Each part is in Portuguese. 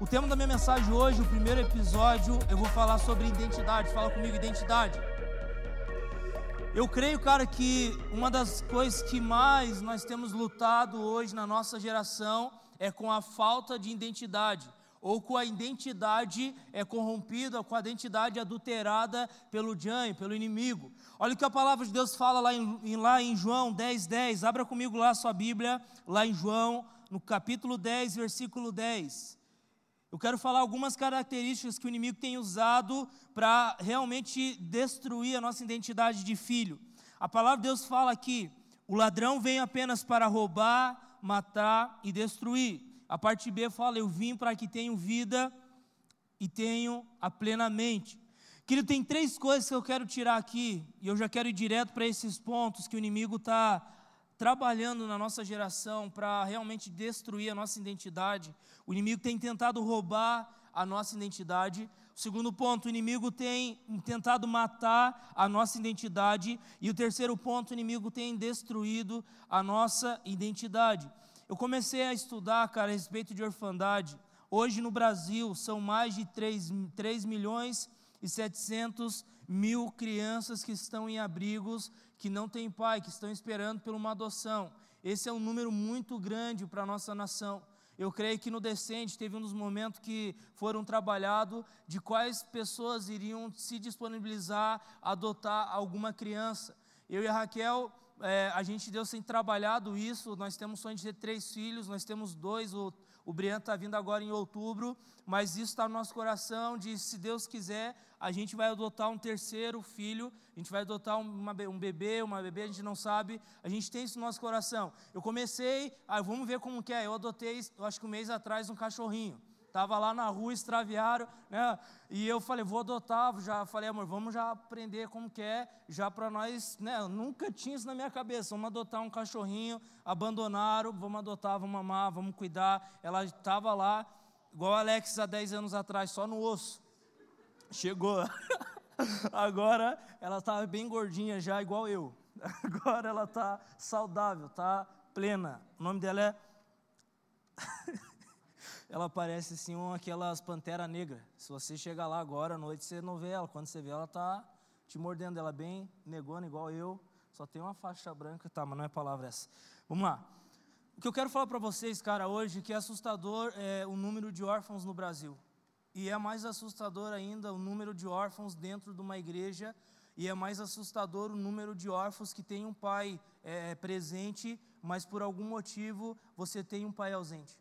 O tema da minha mensagem hoje, o primeiro episódio, eu vou falar sobre identidade. Fala comigo, identidade. Eu creio, cara, que uma das coisas que mais nós temos lutado hoje na nossa geração é com a falta de identidade, ou com a identidade é corrompida, com a identidade adulterada pelo Jan, pelo inimigo. Olha o que a palavra de Deus fala lá em, lá em João 10, 10. Abra comigo lá a sua Bíblia, lá em João, no capítulo 10, versículo 10. Eu quero falar algumas características que o inimigo tem usado para realmente destruir a nossa identidade de filho. A palavra de Deus fala que o ladrão vem apenas para roubar, matar e destruir. A parte B fala: Eu vim para que tenham vida e tenham a plenamente. Querido, tem três coisas que eu quero tirar aqui, e eu já quero ir direto para esses pontos que o inimigo está trabalhando na nossa geração para realmente destruir a nossa identidade. O inimigo tem tentado roubar a nossa identidade. O segundo ponto, o inimigo tem tentado matar a nossa identidade. E o terceiro ponto, o inimigo tem destruído a nossa identidade. Eu comecei a estudar, cara, a respeito de orfandade. Hoje no Brasil são mais de 3, 3 milhões e 700 mil crianças que estão em abrigos que não têm pai, que estão esperando por uma adoção. Esse é um número muito grande para a nossa nação. Eu creio que no Descende teve um dos momentos que foram trabalhados de quais pessoas iriam se disponibilizar a adotar alguma criança. Eu e a Raquel, é, a gente Deus tem trabalhado isso. Nós temos sonho de ter três filhos, nós temos dois, o, o Brian está vindo agora em outubro, mas isso está no nosso coração de, se Deus quiser, a gente vai adotar um terceiro filho, a gente vai adotar uma, um bebê, uma bebê, a gente não sabe, a gente tem isso no nosso coração. Eu comecei, ah, vamos ver como que é, eu adotei, eu acho que um mês atrás, um cachorrinho. Estava lá na rua, extraviaram, né? E eu falei, vou adotar, já falei, amor, vamos já aprender como que é, já para nós, né? Eu nunca tinha isso na minha cabeça, vamos adotar um cachorrinho, abandonaram, vamos adotar, vamos amar, vamos cuidar. Ela estava lá, igual a Alex há 10 anos atrás, só no osso. Chegou. Agora ela está bem gordinha já, igual eu. Agora ela está saudável, está plena. O nome dela é. Ela parece assim uma aquelas pantera negra. Se você chegar lá agora à noite, você não vê ela. Quando você vê ela, está te mordendo. Ela é bem negona, igual eu. Só tem uma faixa branca, tá, mas não é palavra essa. Vamos lá. O que eu quero falar para vocês, cara, hoje, que é assustador é o número de órfãos no Brasil. E é mais assustador ainda o número de órfãos dentro de uma igreja, e é mais assustador o número de órfãos que tem um pai é, presente, mas por algum motivo você tem um pai ausente.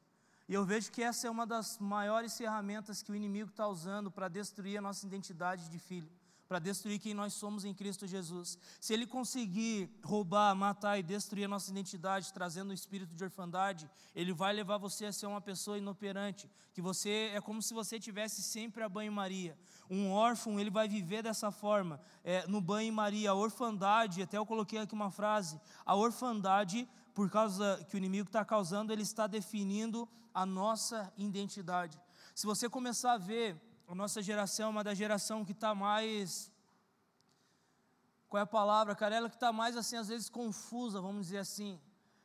E eu vejo que essa é uma das maiores ferramentas que o inimigo está usando para destruir a nossa identidade de filho para destruir quem nós somos em Cristo Jesus. Se ele conseguir roubar, matar e destruir a nossa identidade, trazendo o espírito de orfandade, ele vai levar você a ser uma pessoa inoperante, que você é como se você tivesse sempre a banho-maria. Um órfão, ele vai viver dessa forma, é, no banho-maria. A orfandade, até eu coloquei aqui uma frase, a orfandade, por causa que o inimigo está causando, ele está definindo a nossa identidade. Se você começar a ver a nossa geração é uma da geração que está mais. Qual é a palavra, cara? Ela que está mais, assim, às vezes confusa, vamos dizer assim.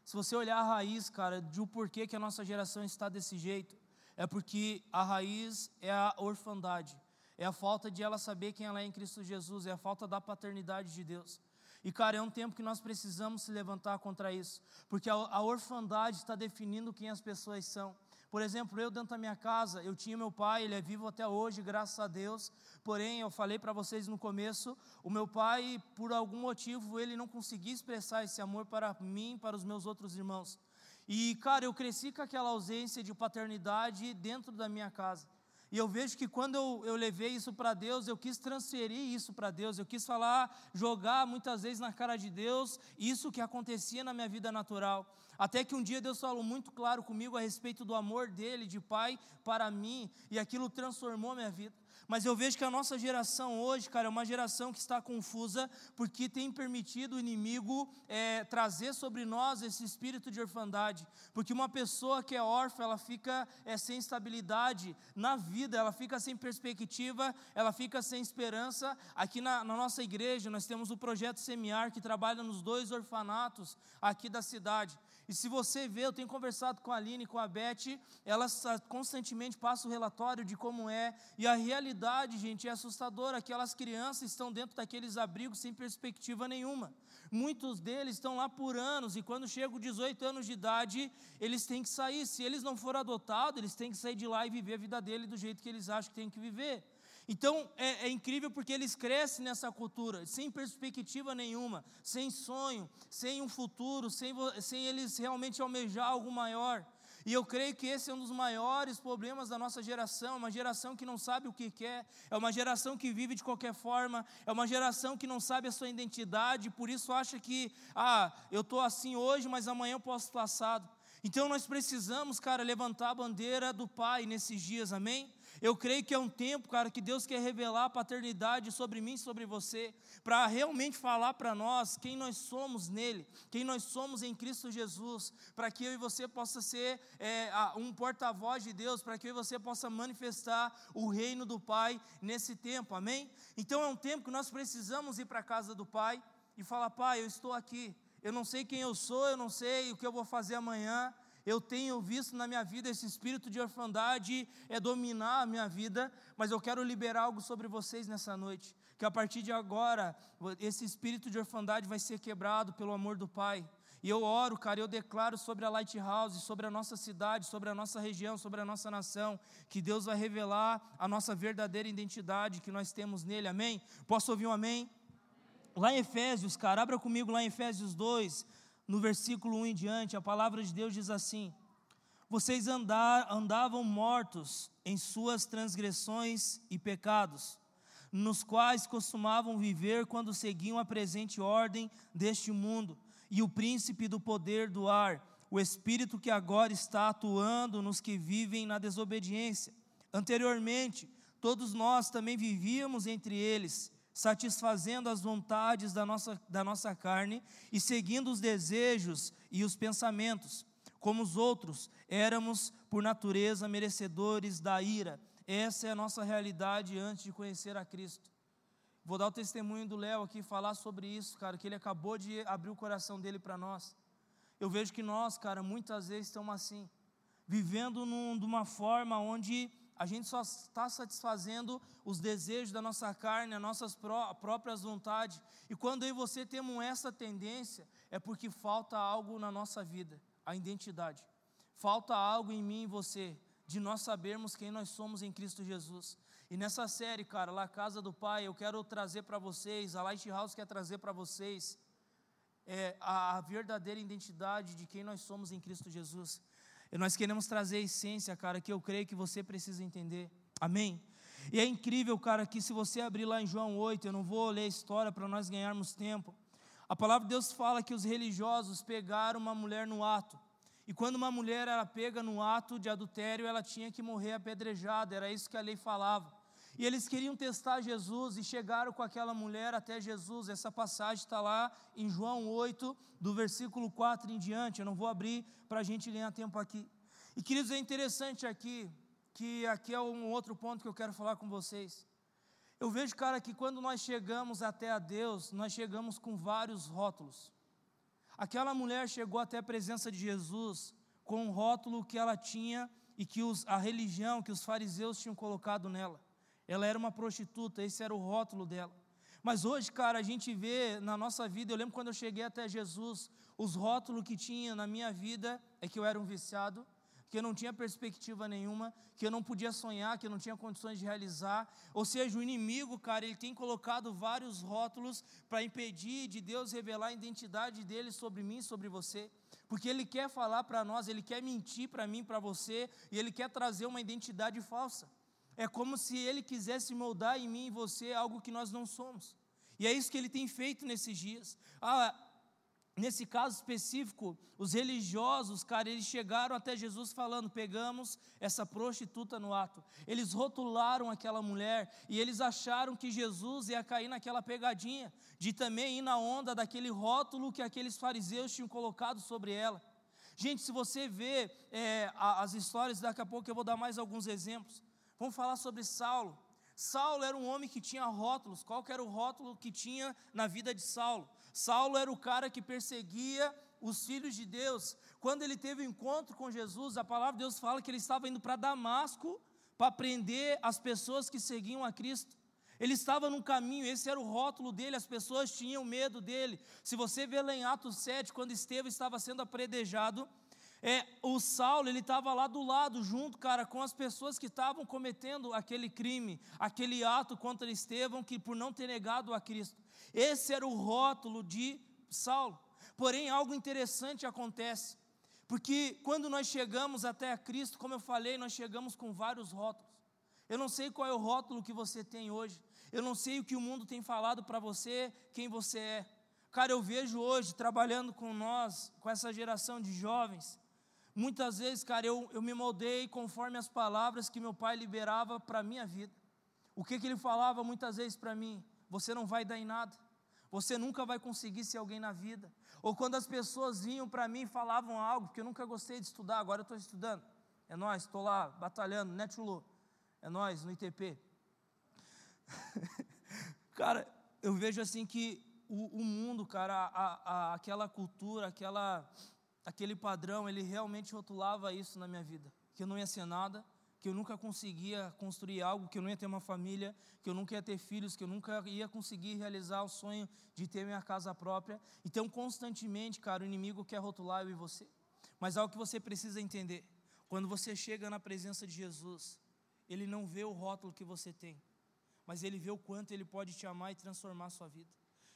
Se você olhar a raiz, cara, de o porquê que a nossa geração está desse jeito, é porque a raiz é a orfandade, é a falta de ela saber quem ela é em Cristo Jesus, é a falta da paternidade de Deus. E, cara, é um tempo que nós precisamos se levantar contra isso, porque a, a orfandade está definindo quem as pessoas são. Por exemplo, eu dentro da minha casa, eu tinha meu pai, ele é vivo até hoje, graças a Deus. Porém, eu falei para vocês no começo, o meu pai, por algum motivo, ele não conseguia expressar esse amor para mim, para os meus outros irmãos. E, cara, eu cresci com aquela ausência de paternidade dentro da minha casa. E eu vejo que quando eu, eu levei isso para Deus, eu quis transferir isso para Deus, eu quis falar, jogar muitas vezes na cara de Deus isso que acontecia na minha vida natural. Até que um dia Deus falou muito claro comigo a respeito do amor dele, de pai para mim, e aquilo transformou minha vida. Mas eu vejo que a nossa geração hoje, cara, é uma geração que está confusa, porque tem permitido o inimigo é, trazer sobre nós esse espírito de orfandade. Porque uma pessoa que é órfã, ela fica é, sem estabilidade na vida, ela fica sem perspectiva, ela fica sem esperança. Aqui na, na nossa igreja, nós temos o projeto Semiar, que trabalha nos dois orfanatos aqui da cidade. E se você vê, eu tenho conversado com a Aline e com a Beth, elas constantemente passam o relatório de como é, e a realidade, gente, é assustadora. Aquelas crianças estão dentro daqueles abrigos sem perspectiva nenhuma. Muitos deles estão lá por anos, e quando chegam 18 anos de idade, eles têm que sair. Se eles não forem adotados, eles têm que sair de lá e viver a vida dele do jeito que eles acham que tem que viver. Então é, é, incrível porque eles crescem nessa cultura, sem perspectiva nenhuma, sem sonho, sem um futuro, sem, sem eles realmente almejar algo maior. E eu creio que esse é um dos maiores problemas da nossa geração, uma geração que não sabe o que quer, é uma geração que vive de qualquer forma, é uma geração que não sabe a sua identidade, por isso acha que, ah, eu estou assim hoje, mas amanhã eu posso estar assado. Então nós precisamos, cara, levantar a bandeira do Pai nesses dias, amém? Eu creio que é um tempo, cara, que Deus quer revelar a paternidade sobre mim, sobre você, para realmente falar para nós quem nós somos nele, quem nós somos em Cristo Jesus, para que eu e você possa ser é, um porta-voz de Deus, para que eu e você possa manifestar o reino do Pai nesse tempo, amém? Então é um tempo que nós precisamos ir para a casa do Pai e falar: Pai, eu estou aqui, eu não sei quem eu sou, eu não sei o que eu vou fazer amanhã. Eu tenho visto na minha vida esse espírito de orfandade é dominar a minha vida, mas eu quero liberar algo sobre vocês nessa noite, que a partir de agora esse espírito de orfandade vai ser quebrado pelo amor do Pai. E eu oro, cara, eu declaro sobre a Lighthouse, sobre a nossa cidade, sobre a nossa região, sobre a nossa nação, que Deus vai revelar a nossa verdadeira identidade que nós temos nele, amém? Posso ouvir um amém? Lá em Efésios, cara, abra comigo lá em Efésios 2, no versículo 1 em diante, a palavra de Deus diz assim: Vocês andar, andavam mortos em suas transgressões e pecados, nos quais costumavam viver quando seguiam a presente ordem deste mundo e o príncipe do poder do ar, o espírito que agora está atuando nos que vivem na desobediência. Anteriormente, todos nós também vivíamos entre eles satisfazendo as vontades da nossa, da nossa carne e seguindo os desejos e os pensamentos. Como os outros, éramos, por natureza, merecedores da ira. Essa é a nossa realidade antes de conhecer a Cristo. Vou dar o testemunho do Léo aqui, falar sobre isso, cara, que ele acabou de abrir o coração dele para nós. Eu vejo que nós, cara, muitas vezes estamos assim, vivendo num, de uma forma onde a gente só está satisfazendo os desejos da nossa carne, as nossas pró próprias vontades. E quando eu e você temos essa tendência, é porque falta algo na nossa vida, a identidade. Falta algo em mim e você, de nós sabermos quem nós somos em Cristo Jesus. E nessa série, cara, lá Casa do Pai, eu quero trazer para vocês, a Lighthouse quer trazer para vocês é, a, a verdadeira identidade de quem nós somos em Cristo Jesus. Nós queremos trazer a essência, cara, que eu creio que você precisa entender. Amém? E é incrível, cara, que se você abrir lá em João 8, eu não vou ler a história para nós ganharmos tempo. A palavra de Deus fala que os religiosos pegaram uma mulher no ato. E quando uma mulher era pega no ato de adultério, ela tinha que morrer apedrejada, era isso que a lei falava. E eles queriam testar Jesus e chegaram com aquela mulher até Jesus. Essa passagem está lá em João 8, do versículo 4 em diante. Eu não vou abrir para a gente ganhar tempo aqui. E queridos, é interessante aqui, que aqui é um outro ponto que eu quero falar com vocês. Eu vejo, cara, que quando nós chegamos até a Deus, nós chegamos com vários rótulos. Aquela mulher chegou até a presença de Jesus com um rótulo que ela tinha e que os, a religião, que os fariseus tinham colocado nela. Ela era uma prostituta, esse era o rótulo dela. Mas hoje, cara, a gente vê na nossa vida, eu lembro quando eu cheguei até Jesus, os rótulos que tinha na minha vida é que eu era um viciado, que eu não tinha perspectiva nenhuma, que eu não podia sonhar, que eu não tinha condições de realizar. Ou seja, o inimigo, cara, ele tem colocado vários rótulos para impedir de Deus revelar a identidade dele sobre mim, sobre você. Porque ele quer falar para nós, ele quer mentir para mim, para você, e ele quer trazer uma identidade falsa. É como se ele quisesse moldar em mim e você algo que nós não somos. E é isso que ele tem feito nesses dias. Ah, nesse caso específico, os religiosos, cara, eles chegaram até Jesus falando: pegamos essa prostituta no ato. Eles rotularam aquela mulher e eles acharam que Jesus ia cair naquela pegadinha, de também ir na onda daquele rótulo que aqueles fariseus tinham colocado sobre ela. Gente, se você vê é, as histórias, daqui a pouco eu vou dar mais alguns exemplos. Vamos falar sobre Saulo. Saulo era um homem que tinha rótulos. Qual era o rótulo que tinha na vida de Saulo? Saulo era o cara que perseguia os filhos de Deus, quando ele teve o um encontro com Jesus, a palavra de Deus fala que ele estava indo para Damasco para prender as pessoas que seguiam a Cristo. Ele estava num caminho, esse era o rótulo dele, as pessoas tinham medo dele. Se você vê lá em Atos 7, quando Estevão estava sendo apredejado, é, o Saulo, ele estava lá do lado, junto, cara, com as pessoas que estavam cometendo aquele crime, aquele ato contra Estevão, que por não ter negado a Cristo. Esse era o rótulo de Saulo. Porém, algo interessante acontece, porque quando nós chegamos até Cristo, como eu falei, nós chegamos com vários rótulos. Eu não sei qual é o rótulo que você tem hoje. Eu não sei o que o mundo tem falado para você, quem você é. Cara, eu vejo hoje, trabalhando com nós, com essa geração de jovens, Muitas vezes, cara, eu, eu me moldei conforme as palavras que meu pai liberava para a minha vida. O que, que ele falava muitas vezes para mim? Você não vai dar em nada. Você nunca vai conseguir ser alguém na vida. Ou quando as pessoas vinham para mim e falavam algo, porque eu nunca gostei de estudar, agora eu estou estudando. É nós, estou lá batalhando, né, Chulo? É nós, no ITP. cara, eu vejo assim que o, o mundo, cara, a, a, aquela cultura, aquela aquele padrão, ele realmente rotulava isso na minha vida, que eu não ia ser nada, que eu nunca conseguia construir algo, que eu não ia ter uma família, que eu nunca ia ter filhos, que eu nunca ia conseguir realizar o sonho de ter minha casa própria. Então, constantemente, cara, o inimigo quer rotular eu e você. Mas algo que você precisa entender, quando você chega na presença de Jesus, ele não vê o rótulo que você tem, mas ele vê o quanto ele pode te amar e transformar a sua vida.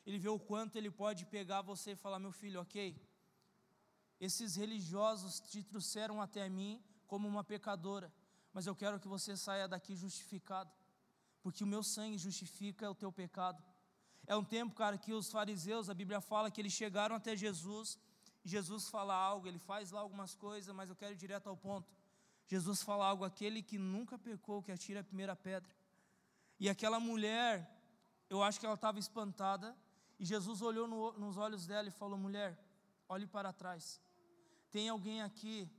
Ele vê o quanto ele pode pegar você e falar: meu filho, ok, esses religiosos te trouxeram até mim como uma pecadora, mas eu quero que você saia daqui justificado, porque o meu sangue justifica o teu pecado. É um tempo, cara, que os fariseus, a Bíblia fala que eles chegaram até Jesus, Jesus fala algo, ele faz lá algumas coisas, mas eu quero ir direto ao ponto. Jesus fala algo, aquele que nunca pecou, que atira a primeira pedra. E aquela mulher, eu acho que ela estava espantada, e Jesus olhou no, nos olhos dela e falou: mulher, olhe para trás. Tem alguém aqui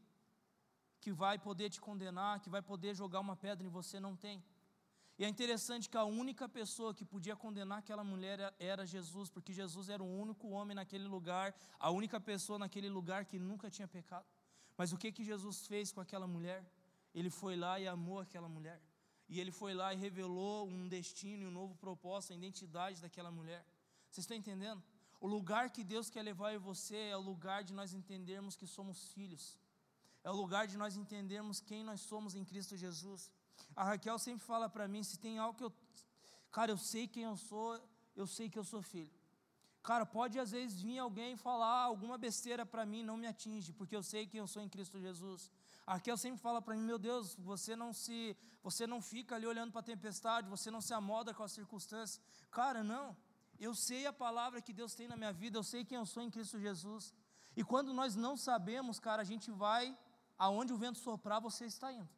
que vai poder te condenar, que vai poder jogar uma pedra em você? Não tem. E é interessante que a única pessoa que podia condenar aquela mulher era Jesus, porque Jesus era o único homem naquele lugar, a única pessoa naquele lugar que nunca tinha pecado. Mas o que que Jesus fez com aquela mulher? Ele foi lá e amou aquela mulher. E ele foi lá e revelou um destino, um novo propósito, a identidade daquela mulher. Vocês estão entendendo? O lugar que Deus quer levar eu e você é o lugar de nós entendermos que somos filhos. É o lugar de nós entendermos quem nós somos em Cristo Jesus. A Raquel sempre fala para mim: se tem algo que eu. Cara, eu sei quem eu sou, eu sei que eu sou filho. Cara, pode às vezes vir alguém falar alguma besteira para mim, não me atinge, porque eu sei quem eu sou em Cristo Jesus. A Raquel sempre fala para mim: meu Deus, você não se. Você não fica ali olhando para a tempestade, você não se amoda com as circunstâncias. Cara, não. Eu sei a palavra que Deus tem na minha vida, eu sei quem eu sou em Cristo Jesus. E quando nós não sabemos, cara, a gente vai aonde o vento soprar, você está indo.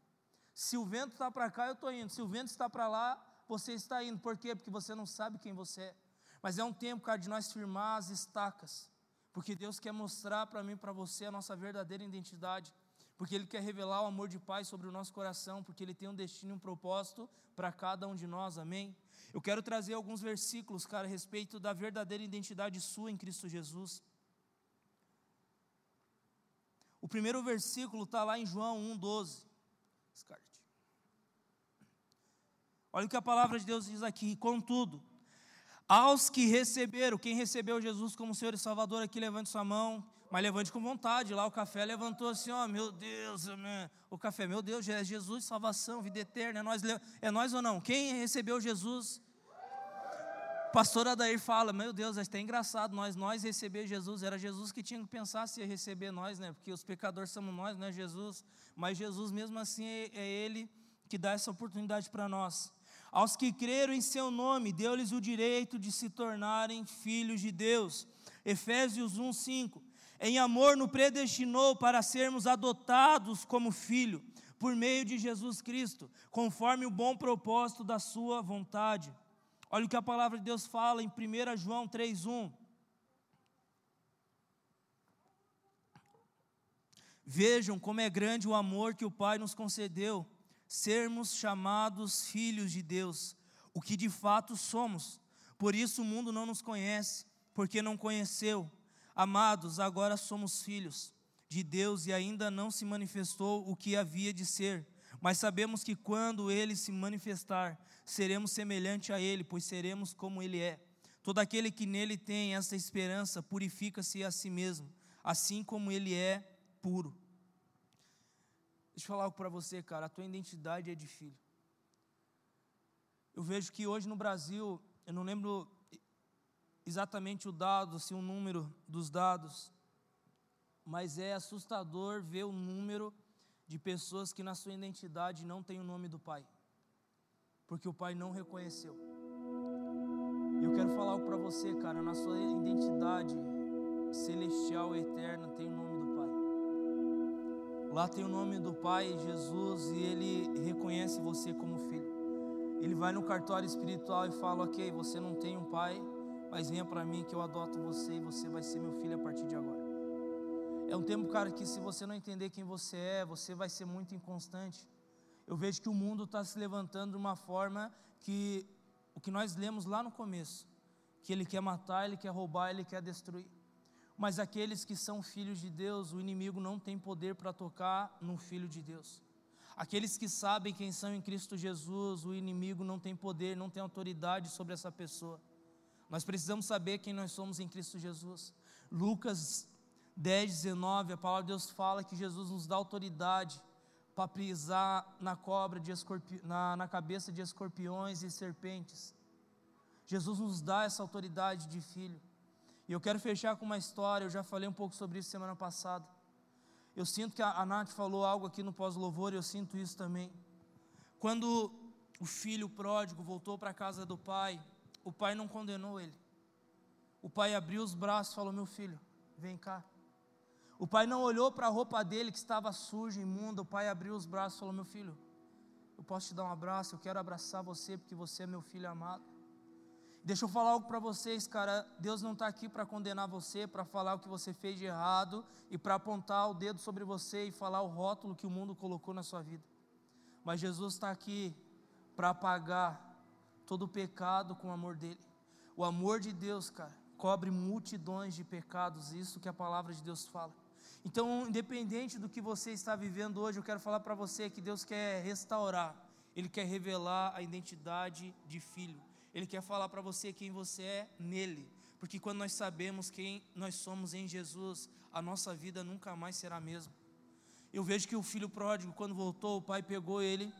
Se o vento está para cá, eu estou indo. Se o vento está para lá, você está indo. Por quê? Porque você não sabe quem você é. Mas é um tempo, cara, de nós firmar as estacas. Porque Deus quer mostrar para mim e para você a nossa verdadeira identidade. Porque Ele quer revelar o amor de Pai sobre o nosso coração. Porque Ele tem um destino e um propósito para cada um de nós. Amém? Eu quero trazer alguns versículos, cara, a respeito da verdadeira identidade sua em Cristo Jesus. O primeiro versículo está lá em João 1,12. Descarte. Olha o que a palavra de Deus diz aqui. Contudo, aos que receberam, quem recebeu Jesus como Senhor e Salvador aqui, levante sua mão, mas levante com vontade. Lá o café levantou assim, ó, meu Deus, o café, meu Deus, é Jesus, salvação, vida eterna, é nós, é nós ou não? Quem recebeu Jesus? Pastor Adair fala, meu Deus, é até engraçado, nós, nós receber Jesus, era Jesus que tinha que pensar se ia receber nós, né? Porque os pecadores somos nós, não é Jesus, mas Jesus mesmo assim é, é Ele que dá essa oportunidade para nós. Aos que creram em seu nome, deu-lhes o direito de se tornarem filhos de Deus. Efésios 1:5. Em amor nos predestinou para sermos adotados como filho por meio de Jesus Cristo, conforme o bom propósito da sua vontade. Olha o que a palavra de Deus fala em 1 João 3:1. Vejam como é grande o amor que o Pai nos concedeu sermos chamados filhos de Deus, o que de fato somos. Por isso o mundo não nos conhece, porque não conheceu Amados, agora somos filhos de Deus e ainda não se manifestou o que havia de ser, mas sabemos que quando ele se manifestar, seremos semelhante a ele, pois seremos como ele é. Todo aquele que nele tem essa esperança purifica-se a si mesmo, assim como ele é puro. Deixa eu falar algo para você, cara. A tua identidade é de filho. Eu vejo que hoje no Brasil, eu não lembro exatamente o dado, assim, o número dos dados, mas é assustador ver o número de pessoas que na sua identidade não tem o nome do pai, porque o pai não reconheceu. Eu quero falar algo para você, cara, na sua identidade celestial eterna tem o nome do pai. Lá tem o nome do pai, Jesus, e ele reconhece você como filho. Ele vai no cartório espiritual e fala: Ok, você não tem um pai, mas venha para mim que eu adoto você e você vai ser meu filho a partir de agora. É um tempo, cara, que se você não entender quem você é, você vai ser muito inconstante. Eu vejo que o mundo está se levantando de uma forma que o que nós lemos lá no começo, que ele quer matar, ele quer roubar, ele quer destruir. Mas aqueles que são filhos de Deus, o inimigo não tem poder para tocar no filho de Deus. Aqueles que sabem quem são em Cristo Jesus, o inimigo não tem poder, não tem autoridade sobre essa pessoa. Nós precisamos saber quem nós somos em Cristo Jesus. Lucas 10, 19, a palavra de Deus fala que Jesus nos dá autoridade para pisar na cobra de escorpi... na, na cabeça de escorpiões e serpentes. Jesus nos dá essa autoridade de filho. E eu quero fechar com uma história, eu já falei um pouco sobre isso semana passada. Eu sinto que a, a Nath falou algo aqui no pós-louvor, eu sinto isso também. Quando o filho pródigo voltou para a casa do pai, o pai não condenou ele. O pai abriu os braços e falou: Meu filho, vem cá. O pai não olhou para a roupa dele que estava suja, imunda. O pai abriu os braços e falou: Meu filho, eu posso te dar um abraço, eu quero abraçar você porque você é meu filho amado. Deixa eu falar algo para vocês, cara. Deus não está aqui para condenar você, para falar o que você fez de errado e para apontar o dedo sobre você e falar o rótulo que o mundo colocou na sua vida. Mas Jesus está aqui para apagar todo pecado com o amor dele. O amor de Deus, cara, cobre multidões de pecados, isso que a palavra de Deus fala. Então, independente do que você está vivendo hoje, eu quero falar para você que Deus quer restaurar, Ele quer revelar a identidade de filho, Ele quer falar para você quem você é nele, porque quando nós sabemos quem nós somos em Jesus, a nossa vida nunca mais será a mesma. Eu vejo que o filho pródigo, quando voltou, o pai pegou ele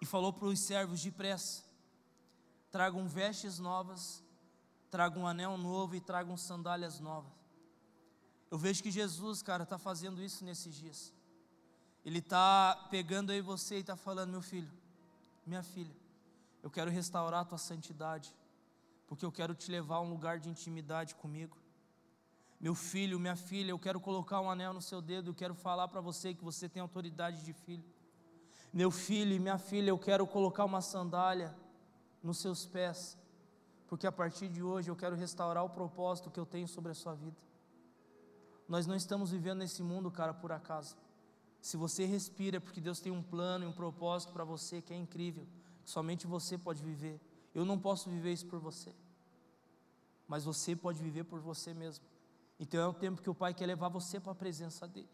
e falou para os servos depressa: tragam vestes novas, tragam um anel novo e tragam sandálias novas. Eu vejo que Jesus, cara, está fazendo isso nesses dias. Ele está pegando aí você e está falando, meu filho, minha filha, eu quero restaurar a tua santidade, porque eu quero te levar a um lugar de intimidade comigo. Meu filho, minha filha, eu quero colocar um anel no seu dedo, eu quero falar para você que você tem autoridade de filho. Meu filho e minha filha, eu quero colocar uma sandália nos seus pés, porque a partir de hoje eu quero restaurar o propósito que eu tenho sobre a sua vida. Nós não estamos vivendo nesse mundo, cara, por acaso. Se você respira, é porque Deus tem um plano e um propósito para você que é incrível, que somente você pode viver. Eu não posso viver isso por você, mas você pode viver por você mesmo. Então é o tempo que o Pai quer levar você para a presença dEle,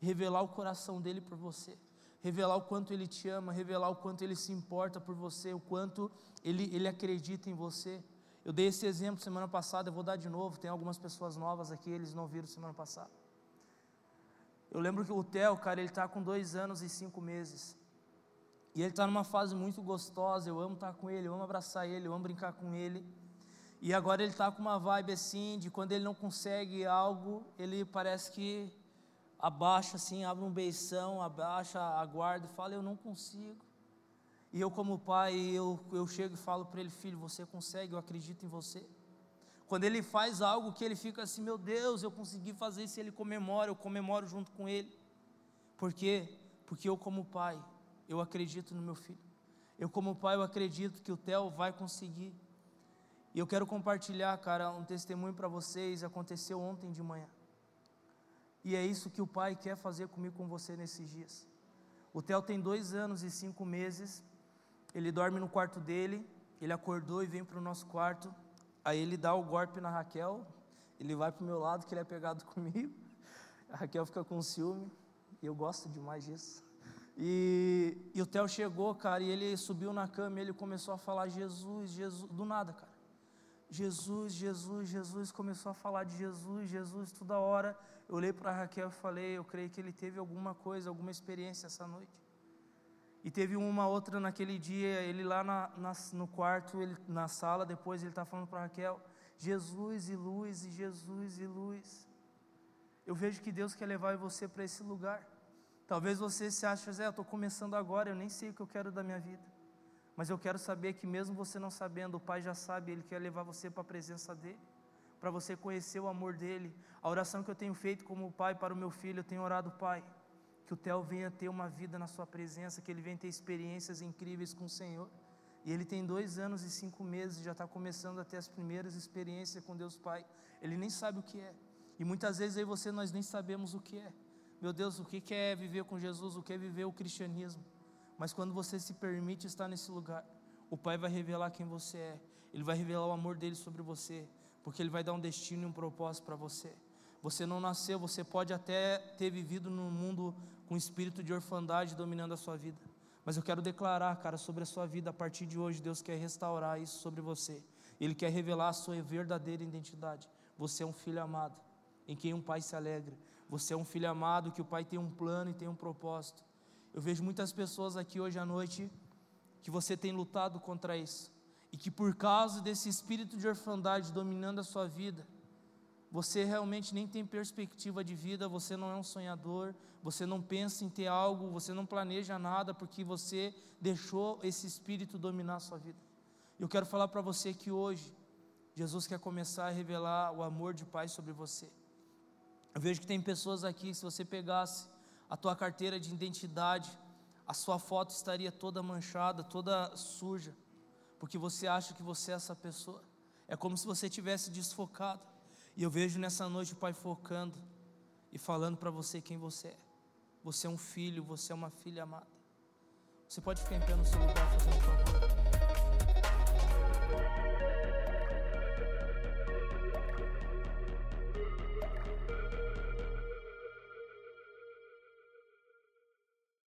revelar o coração dEle por você revelar o quanto Ele te ama, revelar o quanto Ele se importa por você, o quanto Ele, ele acredita em você. Eu dei esse exemplo semana passada, eu vou dar de novo. Tem algumas pessoas novas aqui, eles não viram semana passada. Eu lembro que o Theo, cara, ele está com dois anos e cinco meses. E ele está numa fase muito gostosa. Eu amo estar tá com ele, eu amo abraçar ele, eu amo brincar com ele. E agora ele está com uma vibe assim, de quando ele não consegue algo, ele parece que abaixa assim, abre um beição, abaixa a guarda fala: Eu não consigo. E eu, como pai, eu, eu chego e falo para ele: Filho, você consegue, eu acredito em você. Quando ele faz algo que ele fica assim: Meu Deus, eu consegui fazer isso, ele comemora, eu comemoro junto com ele. Por quê? Porque eu, como pai, eu acredito no meu filho. Eu, como pai, eu acredito que o Theo vai conseguir. E eu quero compartilhar, cara, um testemunho para vocês. Aconteceu ontem de manhã. E é isso que o Pai quer fazer comigo, com você nesses dias. O Theo tem dois anos e cinco meses. Ele dorme no quarto dele. Ele acordou e vem para o nosso quarto. Aí ele dá o golpe na Raquel. Ele vai para o meu lado, que ele é pegado comigo. A Raquel fica com ciúme. Eu gosto demais disso. E, e o Theo chegou, cara, e ele subiu na cama e ele começou a falar Jesus, Jesus, do nada, cara. Jesus, Jesus, Jesus, começou a falar de Jesus, Jesus, toda hora. Eu olhei para Raquel e falei, eu creio que ele teve alguma coisa, alguma experiência essa noite. E teve uma outra naquele dia, ele lá na, na, no quarto, ele, na sala, depois ele está falando para Raquel, Jesus e luz, e Jesus e luz. Eu vejo que Deus quer levar você para esse lugar. Talvez você se ache, Zé, eu estou começando agora, eu nem sei o que eu quero da minha vida. Mas eu quero saber que mesmo você não sabendo, o Pai já sabe, Ele quer levar você para a presença dEle, para você conhecer o amor dEle. A oração que eu tenho feito como Pai para o meu filho, eu tenho orado, Pai, que o Theo venha ter uma vida na Sua presença, que ele venha ter experiências incríveis com o Senhor. E ele tem dois anos e cinco meses, já está começando a ter as primeiras experiências com Deus Pai. Ele nem sabe o que é. E muitas vezes aí você nós nem sabemos o que é. Meu Deus, o que é viver com Jesus? O que é viver o cristianismo? Mas quando você se permite estar nesse lugar, o Pai vai revelar quem você é. Ele vai revelar o amor dele sobre você, porque ele vai dar um destino e um propósito para você. Você não nasceu, você pode até ter vivido num mundo com espírito de orfandade dominando a sua vida. Mas eu quero declarar, cara, sobre a sua vida, a partir de hoje, Deus quer restaurar isso sobre você. Ele quer revelar a sua verdadeira identidade. Você é um filho amado, em quem um pai se alegra. Você é um filho amado, que o pai tem um plano e tem um propósito. Eu vejo muitas pessoas aqui hoje à noite que você tem lutado contra isso, e que por causa desse espírito de orfandade dominando a sua vida, você realmente nem tem perspectiva de vida, você não é um sonhador, você não pensa em ter algo, você não planeja nada porque você deixou esse espírito dominar a sua vida. Eu quero falar para você que hoje Jesus quer começar a revelar o amor de Pai sobre você. Eu vejo que tem pessoas aqui, se você pegasse a tua carteira de identidade, a sua foto estaria toda manchada, toda suja, porque você acha que você é essa pessoa. É como se você tivesse desfocado. E eu vejo nessa noite o Pai focando e falando para você quem você é. Você é um filho, você é uma filha amada. Você pode ficar em pé no seu lugar, fazendo favor.